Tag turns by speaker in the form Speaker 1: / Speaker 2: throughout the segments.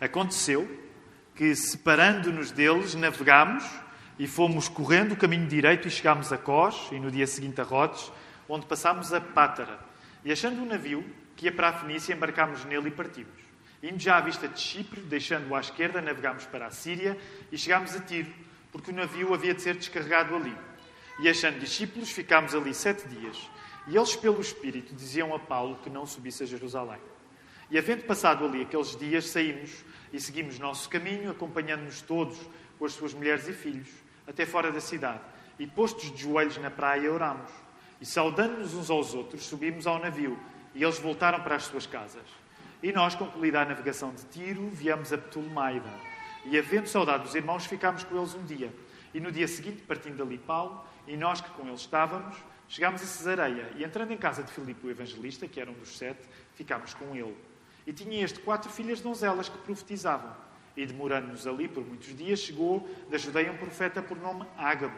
Speaker 1: Aconteceu que, separando-nos deles, navegámos e fomos correndo o caminho direito e chegámos a Cós e no dia seguinte a Rhodes, onde passámos a Pátara. E achando um navio que ia para a Fenícia, embarcámos nele e partimos. Indo já à vista de Chipre, deixando-o à esquerda, navegámos para a Síria e chegámos a Tiro, porque o navio havia de ser descarregado ali. E achando discípulos, ficámos ali sete dias. E eles, pelo Espírito, diziam a Paulo que não subisse a Jerusalém. E havendo passado ali aqueles dias, saímos e seguimos nosso caminho, acompanhando-nos todos com as suas mulheres e filhos, até fora da cidade. E postos de joelhos na praia, oramos. E saudando-nos uns aos outros, subimos ao navio, e eles voltaram para as suas casas. E nós, concluída a navegação de Tiro, viemos a Ptolemaida. E havendo saudade dos irmãos, ficámos com eles um dia. E no dia seguinte, partindo dali Paulo, e nós que com eles estávamos, chegámos a Cesareia. E entrando em casa de Filipe o evangelista, que era um dos sete, ficámos com ele. E tinha este quatro filhas donzelas que profetizavam. E demorando-nos ali por muitos dias, chegou da Judeia um profeta por nome Ágabo.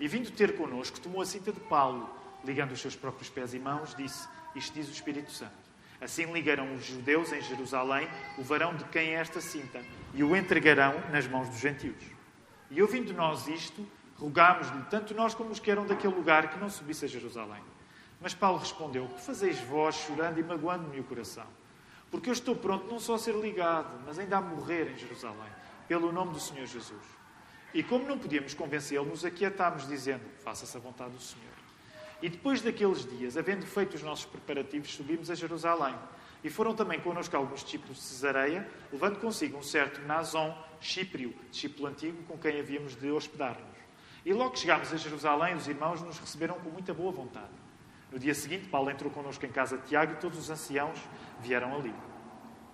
Speaker 1: E vindo ter connosco, tomou a cinta de Paulo, ligando os seus próprios pés e mãos, disse: Isto diz o Espírito Santo. Assim ligarão os judeus em Jerusalém o varão de quem é esta cinta, e o entregarão nas mãos dos gentios. E ouvindo nós isto, rogámos-lhe, tanto nós como os que eram daquele lugar, que não subisse a Jerusalém. Mas Paulo respondeu: Que fazeis vós chorando e magoando-me o coração? Porque eu estou pronto não só a ser ligado, mas ainda a morrer em Jerusalém, pelo nome do Senhor Jesus. E como não podíamos convencê-lo, nos aquietámos, dizendo: Faça-se a vontade do Senhor. E depois daqueles dias, havendo feito os nossos preparativos, subimos a Jerusalém. E foram também connosco alguns discípulos de Cesareia, levando consigo um certo Nazon, Chíprio, discípulo antigo, com quem havíamos de hospedar-nos. E logo que chegámos a Jerusalém, os irmãos nos receberam com muita boa vontade. No dia seguinte, Paulo entrou connosco em casa de Tiago e todos os anciãos vieram ali.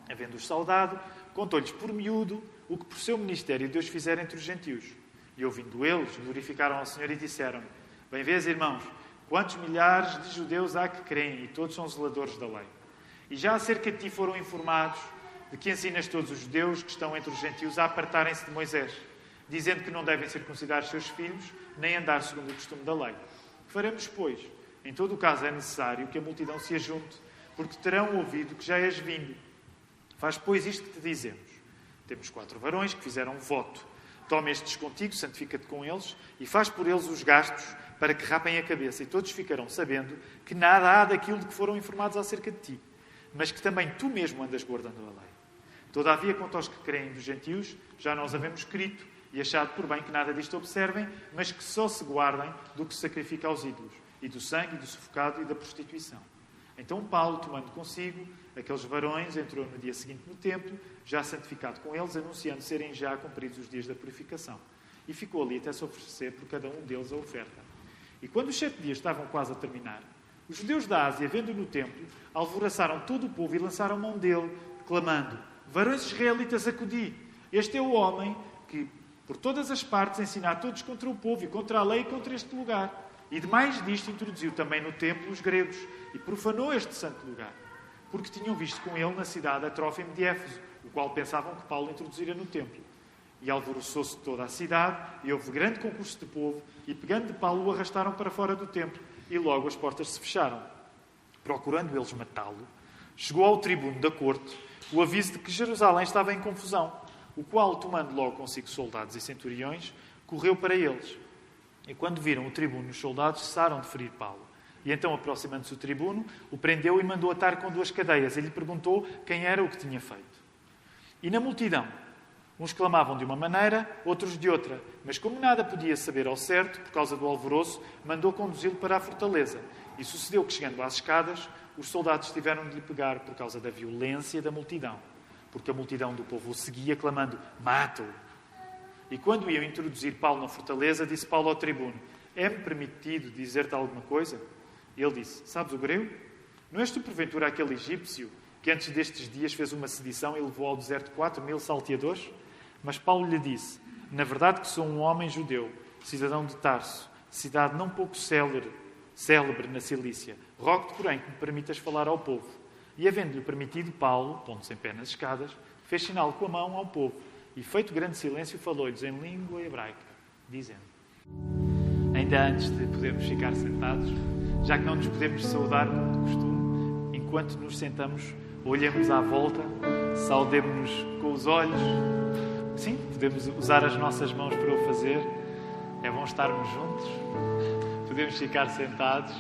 Speaker 1: Havendo-os saudado, contou-lhes por miúdo o que por seu ministério Deus fizera entre os gentios. E ouvindo eles, glorificaram ao Senhor e disseram: Bem vês, irmãos, quantos milhares de judeus há que creem e todos são zeladores da lei. E já acerca de ti foram informados de que ensinas todos os judeus que estão entre os gentios a apartarem-se de Moisés, dizendo que não devem circuncidar seus filhos, nem andar segundo o costume da lei. Faremos, pois, em todo o caso é necessário que a multidão se ajunte, porque terão ouvido que já és vindo. Faz, pois, isto que te dizemos. Temos quatro varões que fizeram um voto. Toma estes contigo, santifica-te com eles e faz por eles os gastos para que rapem a cabeça. E todos ficarão sabendo que nada há daquilo de que foram informados acerca de ti, mas que também tu mesmo andas guardando a lei. Todavia, quanto aos que creem dos gentios, já nós havemos escrito e achado por bem que nada disto observem, mas que só se guardem do que se sacrifica aos ídolos e do sangue, e do sufocado e da prostituição. Então Paulo, tomando consigo aqueles varões, entrou no dia seguinte no templo, já santificado com eles, anunciando serem já cumpridos os dias da purificação. E ficou ali até se oferecer por cada um deles a oferta. E quando os sete dias estavam quase a terminar, os judeus da Ásia, vendo no templo, alvoraçaram todo o povo e lançaram mão dele, clamando: Varões israelitas, acudi! Este é o homem que, por todas as partes, ensina a todos contra o povo e contra a lei e contra este lugar. E demais disto introduziu também no templo os gregos e profanou este santo lugar, porque tinham visto com ele na cidade a Trófimo de Éfeso, o qual pensavam que Paulo introduzira no templo. E alvoroçou-se toda a cidade, e houve grande concurso de povo, e pegando de Paulo o arrastaram para fora do templo, e logo as portas se fecharam. Procurando eles matá-lo, chegou ao tribuno da corte o aviso de que Jerusalém estava em confusão, o qual, tomando logo consigo soldados e centuriões, correu para eles e quando viram o tribuno os soldados, cessaram de ferir Paulo. E então, aproximando-se o tribuno, o prendeu e mandou atar com duas cadeias. Ele perguntou quem era o que tinha feito. E na multidão, uns clamavam de uma maneira, outros de outra. Mas como nada podia saber ao certo, por causa do alvoroço, mandou conduzi-lo para a fortaleza. E sucedeu que, chegando às escadas, os soldados tiveram de lhe pegar por causa da violência da multidão. Porque a multidão do povo o seguia, clamando: Mata-o! E quando iam introduzir Paulo na fortaleza, disse Paulo ao tribuno: É-me permitido dizer-te alguma coisa? E ele disse: Sabes o grego? Não és tu, porventura, aquele egípcio que antes destes dias fez uma sedição e levou ao deserto quatro mil salteadores? Mas Paulo lhe disse: Na verdade, que sou um homem judeu, cidadão de Tarso, cidade não pouco célebre, célebre na Cilícia. Rogo-te, porém, que me permitas falar ao povo. E havendo-lhe permitido, Paulo, pondo-se em pé nas escadas, fez sinal com a mão ao povo. E feito grande silêncio, falou-lhes em língua hebraica, dizendo: Ainda antes de podermos ficar sentados, já que não nos podemos saudar como de costume, enquanto nos sentamos, olhamos à volta saudemos-nos com os olhos. Sim, podemos usar as nossas mãos para o fazer. É bom estarmos juntos. Podemos ficar sentados.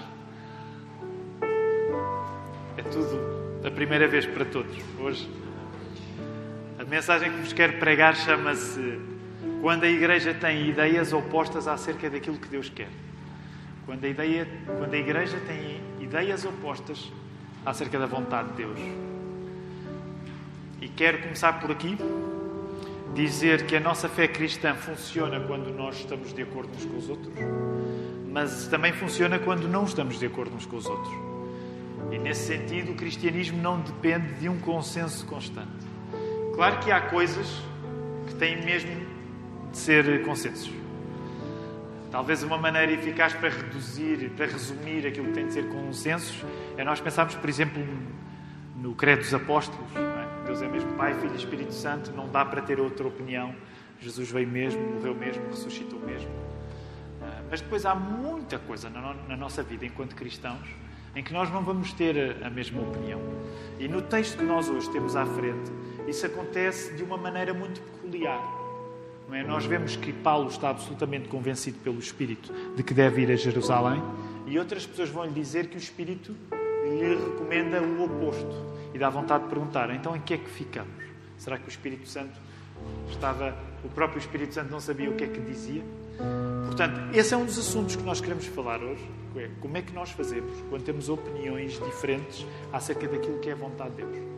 Speaker 1: É tudo a primeira vez para todos. Hoje, mensagem que vos quero pregar chama-se Quando a Igreja tem ideias opostas acerca daquilo que Deus quer. Quando a, ideia, quando a Igreja tem ideias opostas acerca da vontade de Deus. E quero começar por aqui, dizer que a nossa fé cristã funciona quando nós estamos de acordo uns com os outros, mas também funciona quando não estamos de acordo uns com os outros. E nesse sentido, o cristianismo não depende de um consenso constante. Claro que há coisas que têm mesmo de ser consensos. Talvez uma maneira eficaz para reduzir, para resumir aquilo que tem de ser consensos, é nós pensarmos, por exemplo, no Credo dos Apóstolos. É? Deus é mesmo Pai, Filho e Espírito Santo, não dá para ter outra opinião. Jesus veio mesmo, morreu mesmo, ressuscitou mesmo. Ah, mas depois há muita coisa na nossa vida enquanto cristãos em que nós não vamos ter a mesma opinião. E no texto que nós hoje temos à frente, isso acontece de uma maneira muito peculiar. É? Nós vemos que Paulo está absolutamente convencido pelo Espírito de que deve ir a Jerusalém e outras pessoas vão lhe dizer que o Espírito lhe recomenda o oposto e dá vontade de perguntar: então em que é que ficamos? Será que o Espírito Santo estava. O próprio Espírito Santo não sabia o que é que dizia? Portanto, esse é um dos assuntos que nós queremos falar hoje. É como é que nós fazemos quando temos opiniões diferentes acerca daquilo que é a vontade de Deus?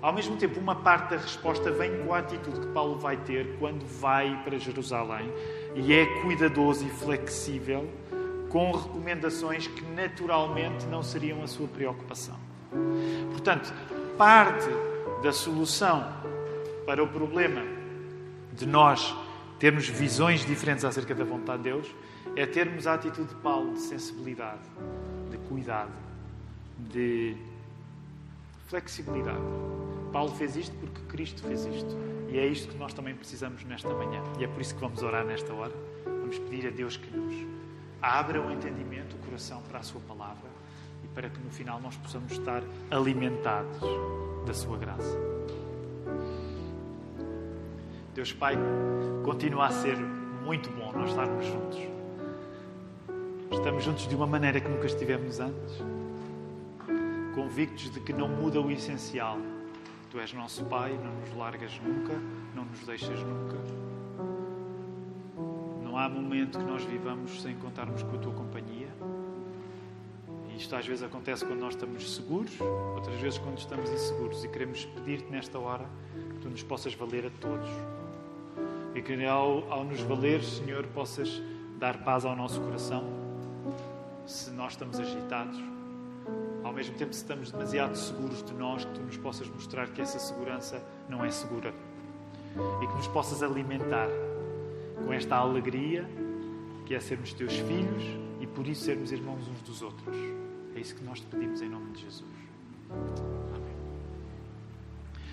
Speaker 1: Ao mesmo tempo, uma parte da resposta vem com a atitude que Paulo vai ter quando vai para Jerusalém e é cuidadoso e flexível com recomendações que naturalmente não seriam a sua preocupação. Portanto, parte da solução para o problema de nós termos visões diferentes acerca da vontade de Deus é termos a atitude de Paulo de sensibilidade, de cuidado, de flexibilidade. Paulo fez isto porque Cristo fez isto. E é isto que nós também precisamos nesta manhã. E é por isso que vamos orar nesta hora. Vamos pedir a Deus que nos abra o entendimento, o coração para a Sua palavra e para que no final nós possamos estar alimentados da Sua graça. Deus Pai, continua a ser muito bom nós estarmos juntos. Estamos juntos de uma maneira que nunca estivemos antes convictos de que não muda o essencial. Tu és nosso Pai, não nos largas nunca, não nos deixas nunca. Não há momento que nós vivamos sem contarmos com a tua companhia. E isto às vezes acontece quando nós estamos seguros, outras vezes quando estamos inseguros. E queremos pedir-te nesta hora que tu nos possas valer a todos. E que ao, ao nos valer, Senhor, possas dar paz ao nosso coração se nós estamos agitados ao mesmo tempo, se estamos demasiado seguros de nós, que tu nos possas mostrar que essa segurança não é segura e que nos possas alimentar com esta alegria que é sermos teus filhos e por isso sermos irmãos uns dos outros. É isso que nós te pedimos em nome de Jesus. Amém.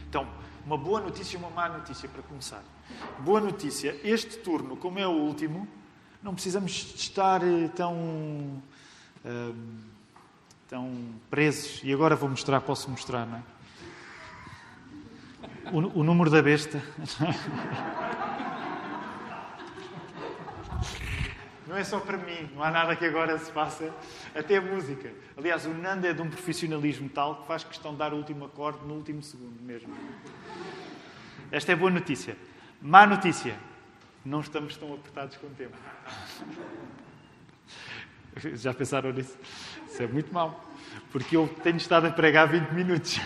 Speaker 1: Então, uma boa notícia e uma má notícia para começar. Boa notícia: este turno, como é o último, não precisamos estar eh, tão. Uh, estão presos. E agora vou mostrar, posso mostrar, não é? O, o número da besta. Não é só para mim, não há nada que agora se faça, até a música. Aliás, o Nando é de um profissionalismo tal que faz questão de dar o último acorde no último segundo mesmo. Esta é boa notícia. Má notícia, não estamos tão apertados com o tempo. Já pensaram nisso? Isso é muito mal, porque eu tenho estado a pregar 20 minutos.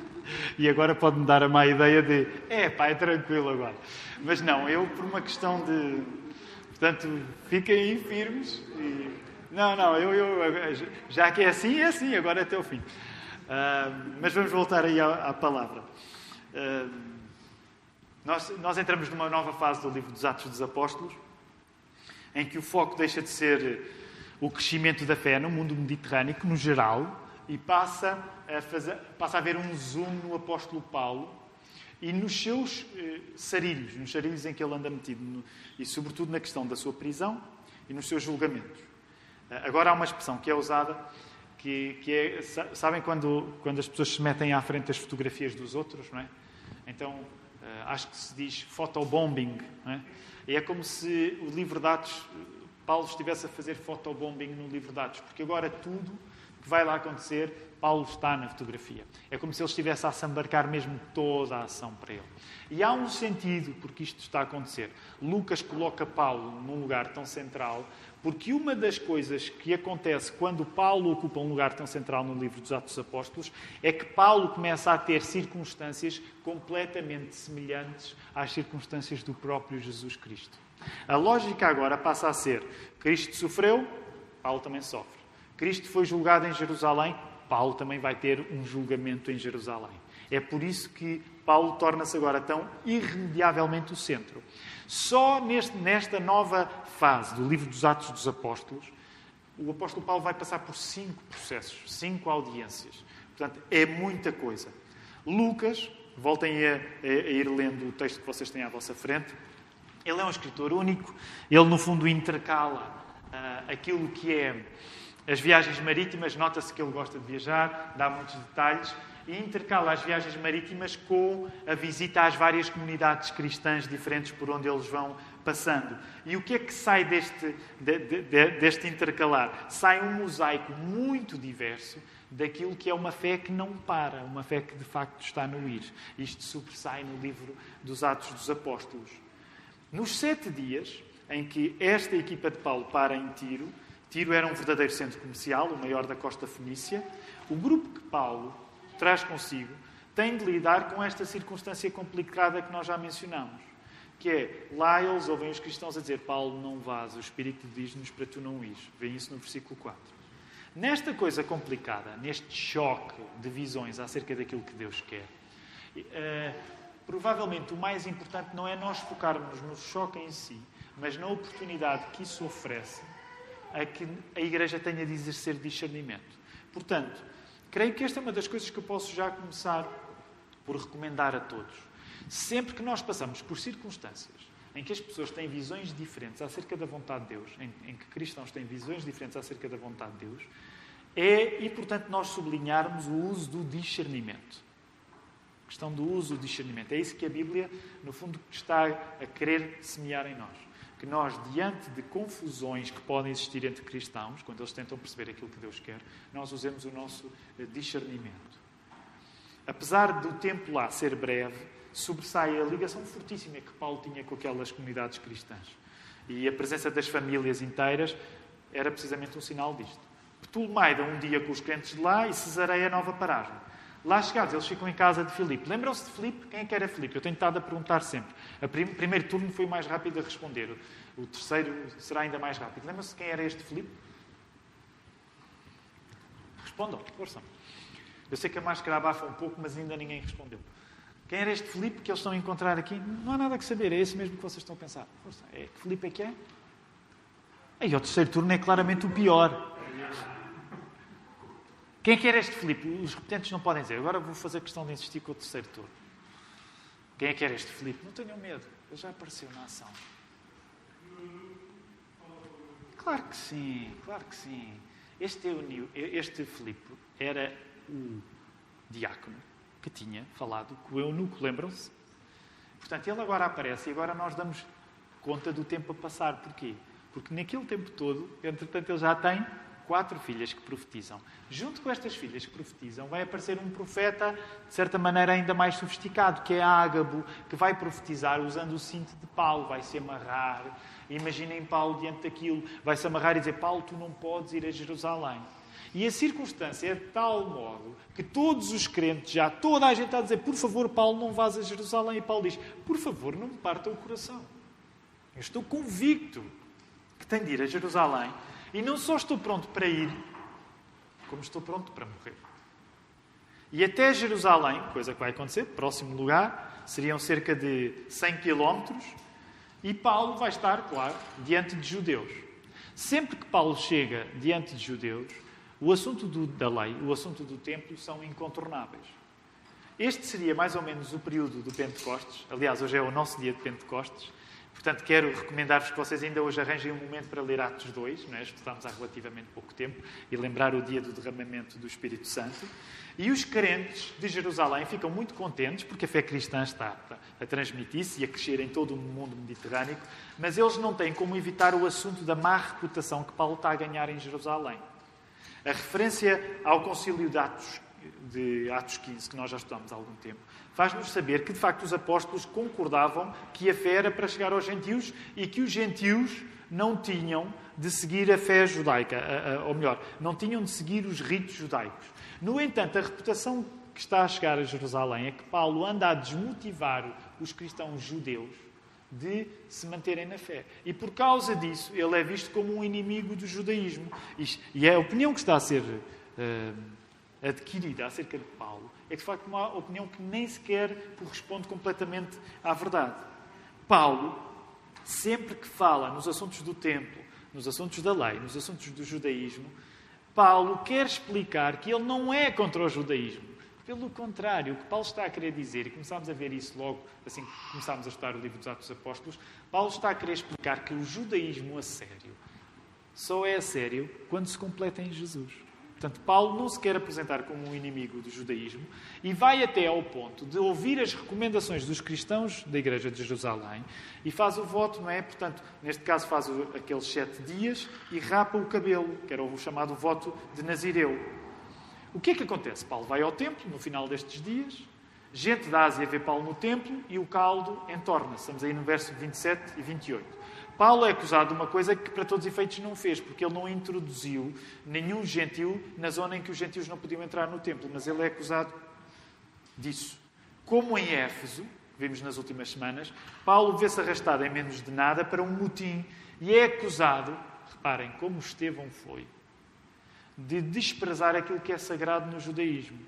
Speaker 1: e agora pode-me dar a má ideia de, é pá, é tranquilo agora. Mas não, eu por uma questão de. Portanto, fiquem aí firmes. E... Não, não, eu, eu, já que é assim, é assim, agora é até o fim. Uh, mas vamos voltar aí à, à palavra. Uh, nós, nós entramos numa nova fase do livro dos Atos dos Apóstolos, em que o foco deixa de ser o crescimento da fé no mundo mediterrâneo, no geral, e passa a, fazer, passa a haver um zoom no apóstolo Paulo e nos seus eh, sarilhos, nos sarilhos em que ele anda metido, no, e sobretudo na questão da sua prisão e nos seus julgamentos. Eh, agora há uma expressão que é usada, que, que é, sabem quando, quando as pessoas se metem à frente das fotografias dos outros, não é? Então, uh, acho que se diz photobombing. É? é como se o livro de Atos, Paulo estivesse a fazer photobombing no livro de Atos, porque agora tudo que vai lá acontecer Paulo está na fotografia. É como se ele estivesse a sambarcar mesmo toda a ação para ele. E há um sentido porque isto está a acontecer. Lucas coloca Paulo num lugar tão central, porque uma das coisas que acontece quando Paulo ocupa um lugar tão central no livro dos Atos dos Apóstolos é que Paulo começa a ter circunstâncias completamente semelhantes às circunstâncias do próprio Jesus Cristo. A lógica agora passa a ser: Cristo sofreu, Paulo também sofre. Cristo foi julgado em Jerusalém, Paulo também vai ter um julgamento em Jerusalém. É por isso que Paulo torna-se agora tão irremediavelmente o centro. Só neste, nesta nova fase do livro dos Atos dos Apóstolos, o apóstolo Paulo vai passar por cinco processos, cinco audiências. Portanto, é muita coisa. Lucas, voltem a, a, a ir lendo o texto que vocês têm à vossa frente, ele é um escritor único, ele no fundo intercala uh, aquilo que é as viagens marítimas, nota-se que ele gosta de viajar, dá muitos detalhes, e intercala as viagens marítimas com a visita às várias comunidades cristãs diferentes por onde eles vão passando. E o que é que sai deste, de, de, deste intercalar? Sai um mosaico muito diverso daquilo que é uma fé que não para, uma fé que de facto está no ir. Isto sobressai no livro dos Atos dos Apóstolos. Nos sete dias em que esta equipa de Paulo para em Tiro, Tiro era um verdadeiro centro comercial, o maior da costa fenícia. O grupo que Paulo traz consigo tem de lidar com esta circunstância complicada que nós já mencionamos. Que é, lá eles ouvem os cristãos a dizer: Paulo, não vás, o Espírito diz-nos para tu não ires. Vem isso no versículo 4. Nesta coisa complicada, neste choque de visões acerca daquilo que Deus quer, uh, provavelmente o mais importante não é nós focarmos no choque em si, mas na oportunidade que isso oferece a que a Igreja tenha de exercer discernimento. Portanto, creio que esta é uma das coisas que eu posso já começar por recomendar a todos. Sempre que nós passamos por circunstâncias em que as pessoas têm visões diferentes acerca da vontade de Deus, em, em que cristãos têm visões diferentes acerca da vontade de Deus, é importante nós sublinharmos o uso do discernimento. Questão do uso do discernimento. É isso que a Bíblia, no fundo, está a querer semear em nós que nós, diante de confusões que podem existir entre cristãos, quando eles tentam perceber aquilo que Deus quer, nós usemos o nosso eh, discernimento. Apesar do tempo lá ser breve, sobressai a ligação fortíssima que Paulo tinha com aquelas comunidades cristãs. E a presença das famílias inteiras era precisamente um sinal disto. Ptolemaida, um dia com os crentes de lá, e Cesareia, nova paragem. Lá chegados, eles ficam em casa de Filipe. Lembram-se de Filipe? Quem é que era Filipe? Eu tenho estado a perguntar sempre. O prim primeiro turno foi mais rápido a responder. O terceiro será ainda mais rápido. Lembram-se quem era este Filipe? Respondam, força. Eu sei que a máscara abafa um pouco, mas ainda ninguém respondeu. Quem era este Filipe que eles estão a encontrar aqui? Não há nada a saber, é esse mesmo que vocês estão a pensar. Força. É, que Filipe é que é? Aí o terceiro turno é claramente o pior. Quem é que era este Filipe? Os repetentes não podem dizer. Agora vou fazer questão de insistir com o terceiro turno. Quem é que era este Filipe? Não tenham medo. Ele já apareceu na ação. Claro que sim, claro que sim. Este, este Filipe era o diácono que tinha falado com o eunuco, lembram-se? Portanto, ele agora aparece e agora nós damos conta do tempo a passar. Porquê? Porque naquele tempo todo, entretanto, ele já tem quatro filhas que profetizam. Junto com estas filhas que profetizam, vai aparecer um profeta, de certa maneira, ainda mais sofisticado, que é Ágabo, que vai profetizar usando o cinto de Paulo, vai se amarrar. Imaginem Paulo diante daquilo, vai se amarrar e dizer: Paulo, tu não podes ir a Jerusalém. E a circunstância é de tal modo que todos os crentes, já toda a gente está a dizer: por favor, Paulo, não vás a Jerusalém. E Paulo diz: por favor, não me parta o coração. Eu estou convicto que tenho de ir a Jerusalém e não só estou pronto para ir, como estou pronto para morrer. E até Jerusalém, coisa que vai acontecer, próximo lugar, seriam cerca de 100 quilómetros, e Paulo vai estar, claro, diante de judeus. Sempre que Paulo chega diante de judeus, o assunto do, da lei, o assunto do templo são incontornáveis. Este seria mais ou menos o período do Pentecostes. Aliás, hoje é o nosso dia de Pentecostes Portanto, quero recomendar-vos que vocês ainda hoje arranjem um momento para ler Atos 2, não é? estudamos há relativamente pouco tempo, e lembrar o dia do derramamento do Espírito Santo. E os crentes de Jerusalém ficam muito contentes porque a fé cristã está a transmitir-se e a crescer em todo o mundo mediterrâneo, mas eles não têm como evitar o assunto da má reputação que Paulo está a ganhar em Jerusalém. A referência ao concílio de Atos, de Atos 15, que nós já estudamos há algum tempo, faz-nos saber que, de facto, os apóstolos concordavam que a fé era para chegar aos gentios e que os gentios não tinham de seguir a fé judaica, ou melhor, não tinham de seguir os ritos judaicos. No entanto, a reputação que está a chegar a Jerusalém é que Paulo anda a desmotivar os cristãos judeus de se manterem na fé. E por causa disso, ele é visto como um inimigo do judaísmo. E a opinião que está a ser uh, adquirida acerca de Paulo é de facto uma opinião que nem sequer corresponde completamente à verdade. Paulo, sempre que fala nos assuntos do templo, nos assuntos da lei, nos assuntos do judaísmo, Paulo quer explicar que ele não é contra o judaísmo. Pelo contrário, o que Paulo está a querer dizer, e começámos a ver isso logo assim que começámos a estudar o livro dos Atos dos Apóstolos, Paulo está a querer explicar que o judaísmo a sério só é a sério quando se completa em Jesus. Portanto, Paulo não se quer apresentar como um inimigo do judaísmo e vai até ao ponto de ouvir as recomendações dos cristãos da Igreja de Jerusalém e faz o voto, não é? Portanto, neste caso faz aqueles sete dias e rapa o cabelo, que era o chamado voto de Nazireu. O que é que acontece? Paulo vai ao templo no final destes dias, gente da Ásia vê Paulo no templo e o caldo entorna-se. Estamos aí no verso 27 e 28. Paulo é acusado de uma coisa que, para todos os efeitos, não fez, porque ele não introduziu nenhum gentil na zona em que os gentios não podiam entrar no templo, mas ele é acusado disso. Como em Éfeso, vimos nas últimas semanas, Paulo vê-se arrastado em menos de nada para um motim e é acusado, reparem como Estevão foi, de desprezar aquilo que é sagrado no judaísmo.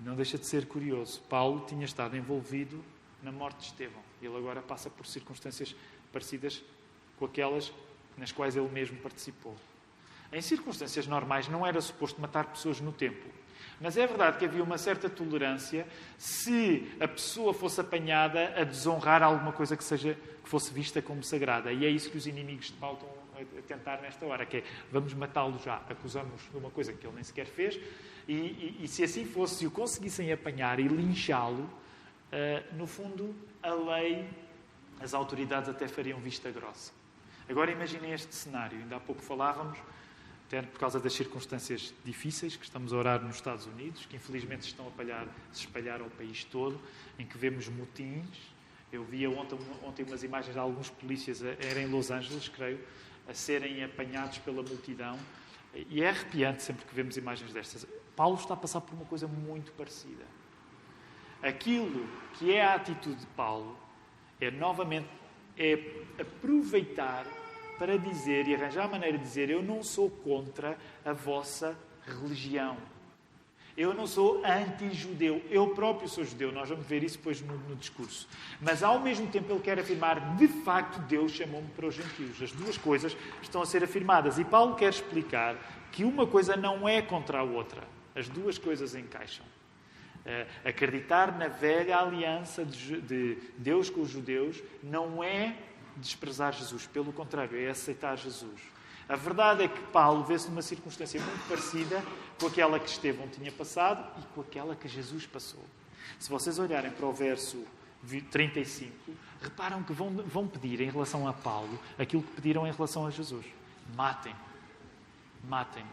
Speaker 1: Não deixa de ser curioso. Paulo tinha estado envolvido na morte de Estevão. Ele agora passa por circunstâncias parecidas com aquelas nas quais ele mesmo participou. Em circunstâncias normais, não era suposto matar pessoas no templo. Mas é verdade que havia uma certa tolerância se a pessoa fosse apanhada a desonrar alguma coisa que, seja, que fosse vista como sagrada. E é isso que os inimigos de Paulo estão a tentar nesta hora, que é vamos matá-lo já, acusamos de uma coisa que ele nem sequer fez, e, e, e se assim fosse, se o conseguissem apanhar e linchá-lo, uh, no fundo, a lei as autoridades até fariam vista grossa. Agora imaginem este cenário. Ainda há pouco falávamos, até por causa das circunstâncias difíceis que estamos a orar nos Estados Unidos, que infelizmente estão a palhar, se espalhar ao país todo, em que vemos motins. Eu via ontem, ontem umas imagens de alguns polícias, era em Los Angeles, creio, a serem apanhados pela multidão. E é arrepiante sempre que vemos imagens destas. Paulo está a passar por uma coisa muito parecida. Aquilo que é a atitude de Paulo é novamente é aproveitar para dizer e arranjar a maneira de dizer: Eu não sou contra a vossa religião. Eu não sou anti-judeu. Eu próprio sou judeu. Nós vamos ver isso depois no, no, discurso. Mas, ao mesmo tempo, ele quer afirmar: de facto, Deus chamou-me para os gentios. As duas coisas estão a ser afirmadas. E Paulo quer explicar que uma coisa não é contra a outra. As duas coisas encaixam. Uh, acreditar na velha aliança de, de Deus com os judeus não é desprezar Jesus, pelo contrário, é aceitar Jesus. A verdade é que Paulo vê-se numa circunstância muito parecida com aquela que Estevão tinha passado e com aquela que Jesus passou. Se vocês olharem para o verso 35, reparam que vão, vão pedir em relação a Paulo aquilo que pediram em relação a Jesus: matem, matem.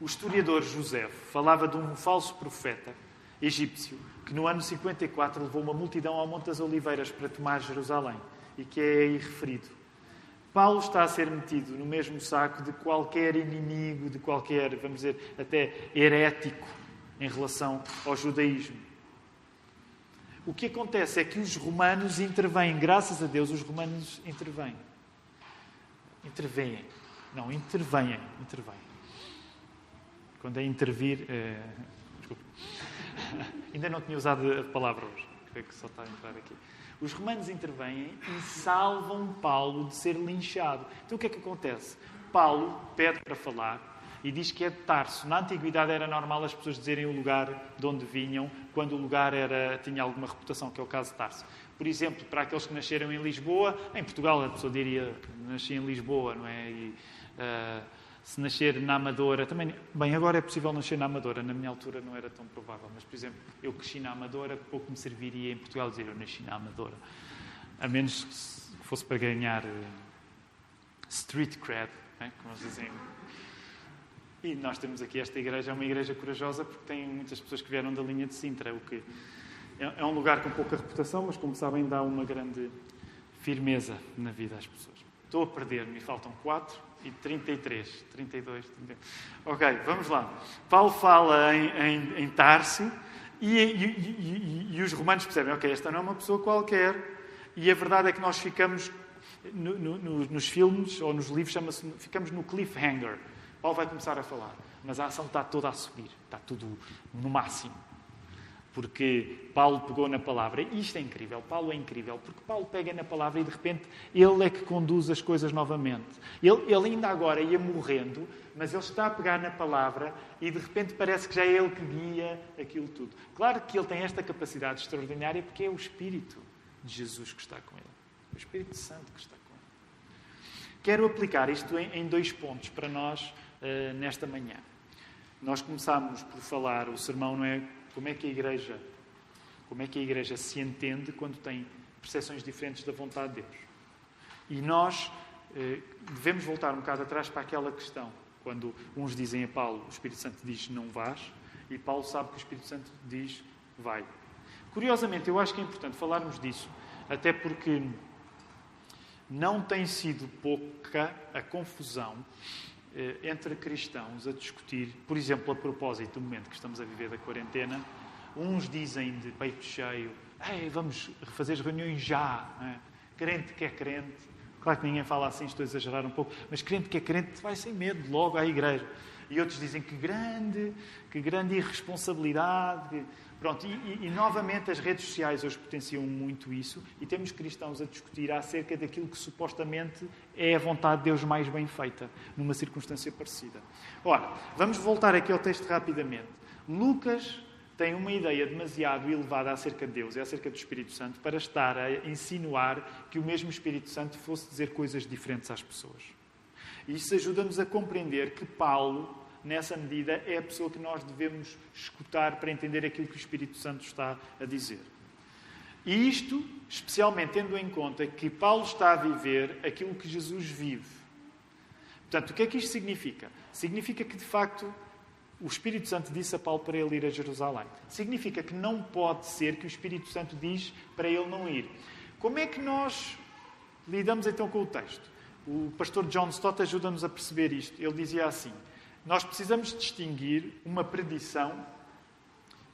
Speaker 1: O historiador José falava de um falso profeta egípcio que no ano 54 levou uma multidão ao Monte das Oliveiras para tomar Jerusalém e que é aí referido. Paulo está a ser metido no mesmo saco de qualquer inimigo, de qualquer, vamos dizer, até herético em relação ao judaísmo. O que acontece é que os romanos intervêm, graças a Deus, os romanos intervêm. Intervêm. Não, intervêm. Intervêm. Quando é intervir. É... Desculpa. Ainda não tinha usado a palavra hoje. Creio que só está a entrar aqui. Os romanos intervêm e salvam Paulo de ser linchado. Então o que é que acontece? Paulo pede para falar e diz que é de Tarso. Na antiguidade era normal as pessoas dizerem o lugar de onde vinham quando o lugar era, tinha alguma reputação, que é o caso de Tarso. Por exemplo, para aqueles que nasceram em Lisboa, em Portugal a pessoa diria nasci em Lisboa, não é? E, uh, se nascer na Amadora, também, bem, agora é possível nascer na Amadora, na minha altura não era tão provável, mas, por exemplo, eu cresci na Amadora, pouco me serviria em Portugal dizer eu nasci na Amadora, a menos que fosse para ganhar uh, street cred, né? como eles dizem. E nós temos aqui esta igreja, é uma igreja corajosa porque tem muitas pessoas que vieram da linha de Sintra, o que é, é um lugar com pouca reputação, mas como sabem dá uma grande firmeza na vida às pessoas. Estou a perder-me, faltam quatro e 33, 32, 33. Ok, vamos lá. Paulo fala em, em, em Tarso e, e, e, e, os romanos percebem, ok, esta não é uma pessoa qualquer e a verdade é que nós ficamos no, no, nos filmes ou nos livros, chama-se, ficamos no cliffhanger. Paulo vai começar a falar, mas a ação está toda a subir, está tudo no máximo porque Paulo pegou na palavra. Isto é incrível, Paulo é incrível, porque Paulo pega na palavra e de repente ele é que conduz as coisas novamente. Ele, ele ainda agora ia morrendo, mas ele está a pegar na palavra e de repente parece que já é ele que guia aquilo tudo. Claro que ele tem esta capacidade extraordinária porque é o Espírito de Jesus que está com ele. O Espírito Santo que está com ele. Quero aplicar isto em, em dois pontos para nós uh, nesta manhã. Nós começámos por falar, o sermão não é como é que a Igreja, como é que a Igreja se entende quando tem percepções diferentes da vontade de Deus? E nós eh, devemos voltar um bocado atrás para aquela questão, quando uns dizem a Paulo, o Espírito Santo diz não vás, e Paulo sabe que o Espírito Santo diz vai. Curiosamente, eu acho que é importante falarmos disso, até porque não tem sido pouca a confusão entre cristãos a discutir, por exemplo, a propósito do momento que estamos a viver da quarentena, uns dizem de peito cheio, vamos fazer as reuniões já, é? crente que é crente, claro que ninguém fala assim, estou a exagerar um pouco, mas crente que é crente vai sem medo logo à igreja. E outros dizem que grande, que grande irresponsabilidade, Pronto, e, e, e, novamente as redes sociais hoje potenciam muito isso e temos cristãos a discutir acerca daquilo que supostamente é a vontade de Deus mais bem feita, numa circunstância parecida. Ora, vamos voltar aqui ao texto rapidamente. Lucas tem uma ideia demasiado elevada acerca de Deus e acerca do Espírito Santo para estar a insinuar que o mesmo Espírito Santo fosse dizer coisas diferentes às pessoas. Isso ajuda-nos a compreender que Paulo nessa medida, é a pessoa que nós devemos escutar para entender aquilo que o Espírito Santo está a dizer. E isto, especialmente tendo em conta que Paulo está a viver aquilo que Jesus vive. Portanto, o que é que isto significa? Significa que, de facto, o Espírito Santo disse a Paulo para ele ir a Jerusalém. Significa que não pode ser que o Espírito Santo diz para ele não ir. Como é que nós lidamos então com o texto? O pastor John Stott ajuda-nos a perceber isto. Ele dizia assim: nós precisamos distinguir uma predição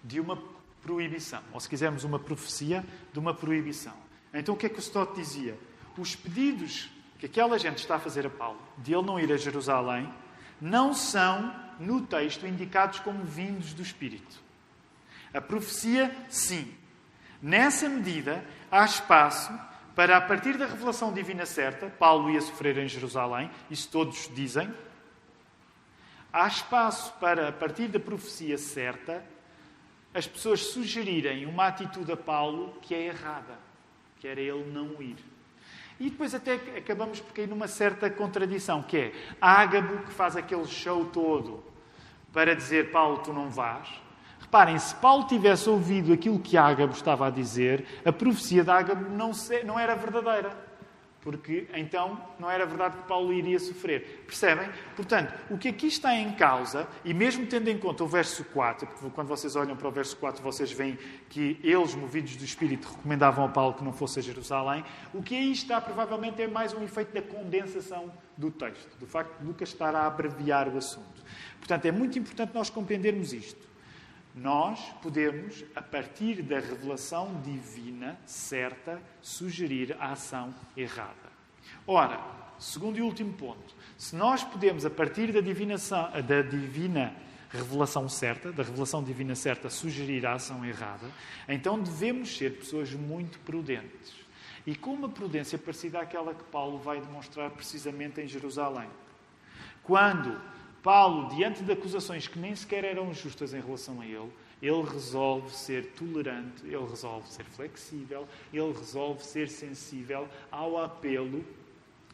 Speaker 1: de uma proibição, ou se quisermos, uma profecia de uma proibição. Então o que é que o Stott dizia? Os pedidos que aquela gente está a fazer a Paulo, de ele não ir a Jerusalém, não são, no texto, indicados como vindos do Espírito. A profecia, sim. Nessa medida, há espaço para, a partir da revelação divina certa, Paulo ia sofrer em Jerusalém, isso todos dizem, há espaço para, a partir da profecia certa, as pessoas sugerirem uma atitude a Paulo que é errada, que era ele não ir. E depois até acabamos por cair numa certa contradição, que é Ágabo que faz aquele show todo para dizer Paulo, tu não vás. Reparem, se Paulo tivesse ouvido aquilo que Ágabo estava a dizer, a profecia de Ágabo não, não era verdadeira porque então não era verdade que Paulo iria sofrer. Percebem? Portanto, o que aqui está em causa, e mesmo tendo em conta o verso 4, porque quando vocês olham para o verso 4, vocês veem que eles, movidos do Espírito, recomendavam a Paulo que não fosse a Jerusalém, o que aí está provavelmente é mais um efeito da condensação do texto, do facto de Lucas estar a abreviar o assunto. Portanto, é muito importante nós compreendermos isto. Nós podemos, a partir da revelação divina certa, sugerir a ação errada. Ora, segundo e último ponto, se nós podemos, a partir da, da divina revelação certa, da revelação divina certa, sugerir a ação errada, então devemos ser pessoas muito prudentes. E com uma prudência parecida àquela que Paulo vai demonstrar precisamente em Jerusalém. Quando Paulo, diante de acusações que nem sequer eram justas em relação a ele, Ele resolve ser tolerante, ele resolve ser flexível, ele resolve ser sensível ao apelo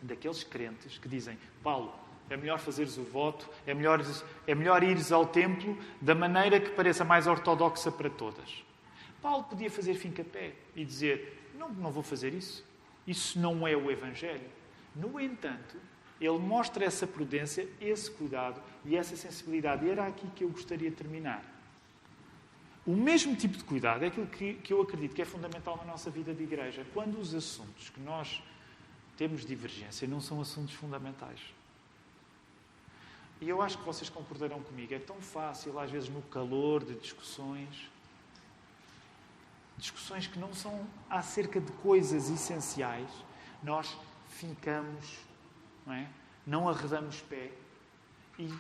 Speaker 1: daqueles crentes que dizem: Paulo, é melhor fazeres o voto, é melhor, é melhor ires ao templo da maneira que pareça mais ortodoxa para todas. Paulo podia fazer fim pé e dizer: não, não vou fazer isso. Isso não é o Evangelho. No entanto, ele mostra essa prudência, esse cuidado e essa sensibilidade. E era aqui que eu gostaria de terminar. O mesmo tipo de cuidado é aquilo que, que eu acredito que é fundamental na nossa vida de igreja. Quando os assuntos que nós temos divergência não são assuntos fundamentais. E eu acho que vocês concordarão comigo. É tão fácil, às vezes, no calor de discussões, discussões que não são acerca de coisas essenciais, nós fincamos, não, é? não arredamos pé e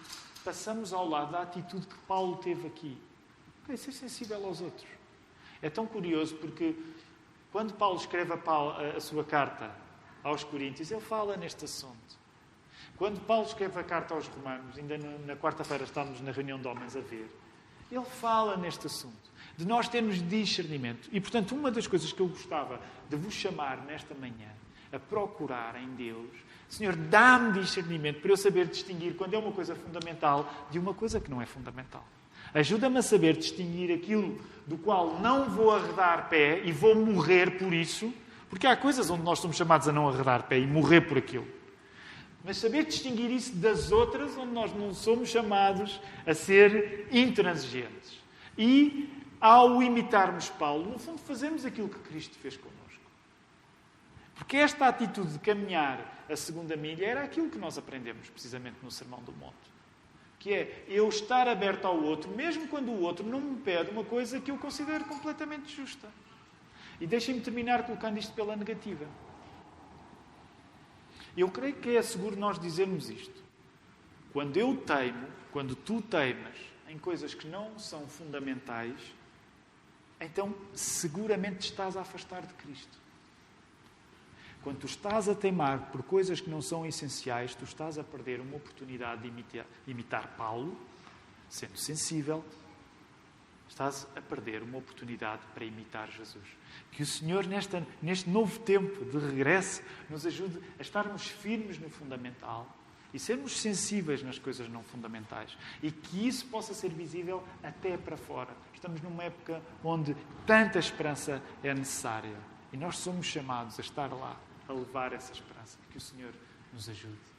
Speaker 1: passamos ao lado da atitude que Paulo teve aqui. É ser sensível aos outros. É tão curioso porque quando Paulo escreve a, Paulo, a sua carta aos Coríntios, ele fala neste assunto. Quando Paulo escreve a carta aos Romanos, ainda na quarta-feira estávamos na reunião de homens a ver, ele fala neste assunto de nós termos discernimento. E, portanto, uma das coisas que eu gostava de vos chamar nesta manhã a procurar em Deus, Senhor, dá-me discernimento para eu saber distinguir quando é uma coisa fundamental de uma coisa que não é fundamental. Ajuda-me a saber distinguir aquilo do qual não vou arredar pé e vou morrer por isso, porque há coisas onde nós somos chamados a não arredar pé e morrer por aquilo. Mas saber distinguir isso das outras onde nós não somos chamados a ser intransigentes. E ao imitarmos Paulo, no fundo, fazemos aquilo que Cristo fez connosco. Porque esta atitude de caminhar a segunda milha era aquilo que nós aprendemos precisamente no Sermão do Monte. Que é eu estar aberto ao outro, mesmo quando o outro não me pede uma coisa que eu considero completamente justa. E deixem-me terminar colocando isto pela negativa. Eu creio que é seguro nós dizermos isto. Quando eu teimo, quando tu teimas em coisas que não são fundamentais, então seguramente estás a afastar de Cristo. Quando tu estás a teimar por coisas que não são essenciais, tu estás a perder uma oportunidade de imitar, imitar Paulo, sendo sensível, estás a perder uma oportunidade para imitar Jesus. Que o Senhor, neste novo tempo de regresso, nos ajude a estarmos firmes no fundamental e sermos sensíveis nas coisas não fundamentais. E que isso possa ser visível até para fora. Estamos numa época onde tanta esperança é necessária. E nós somos chamados a estar lá, a levar essa esperança. Que o Senhor nos ajude.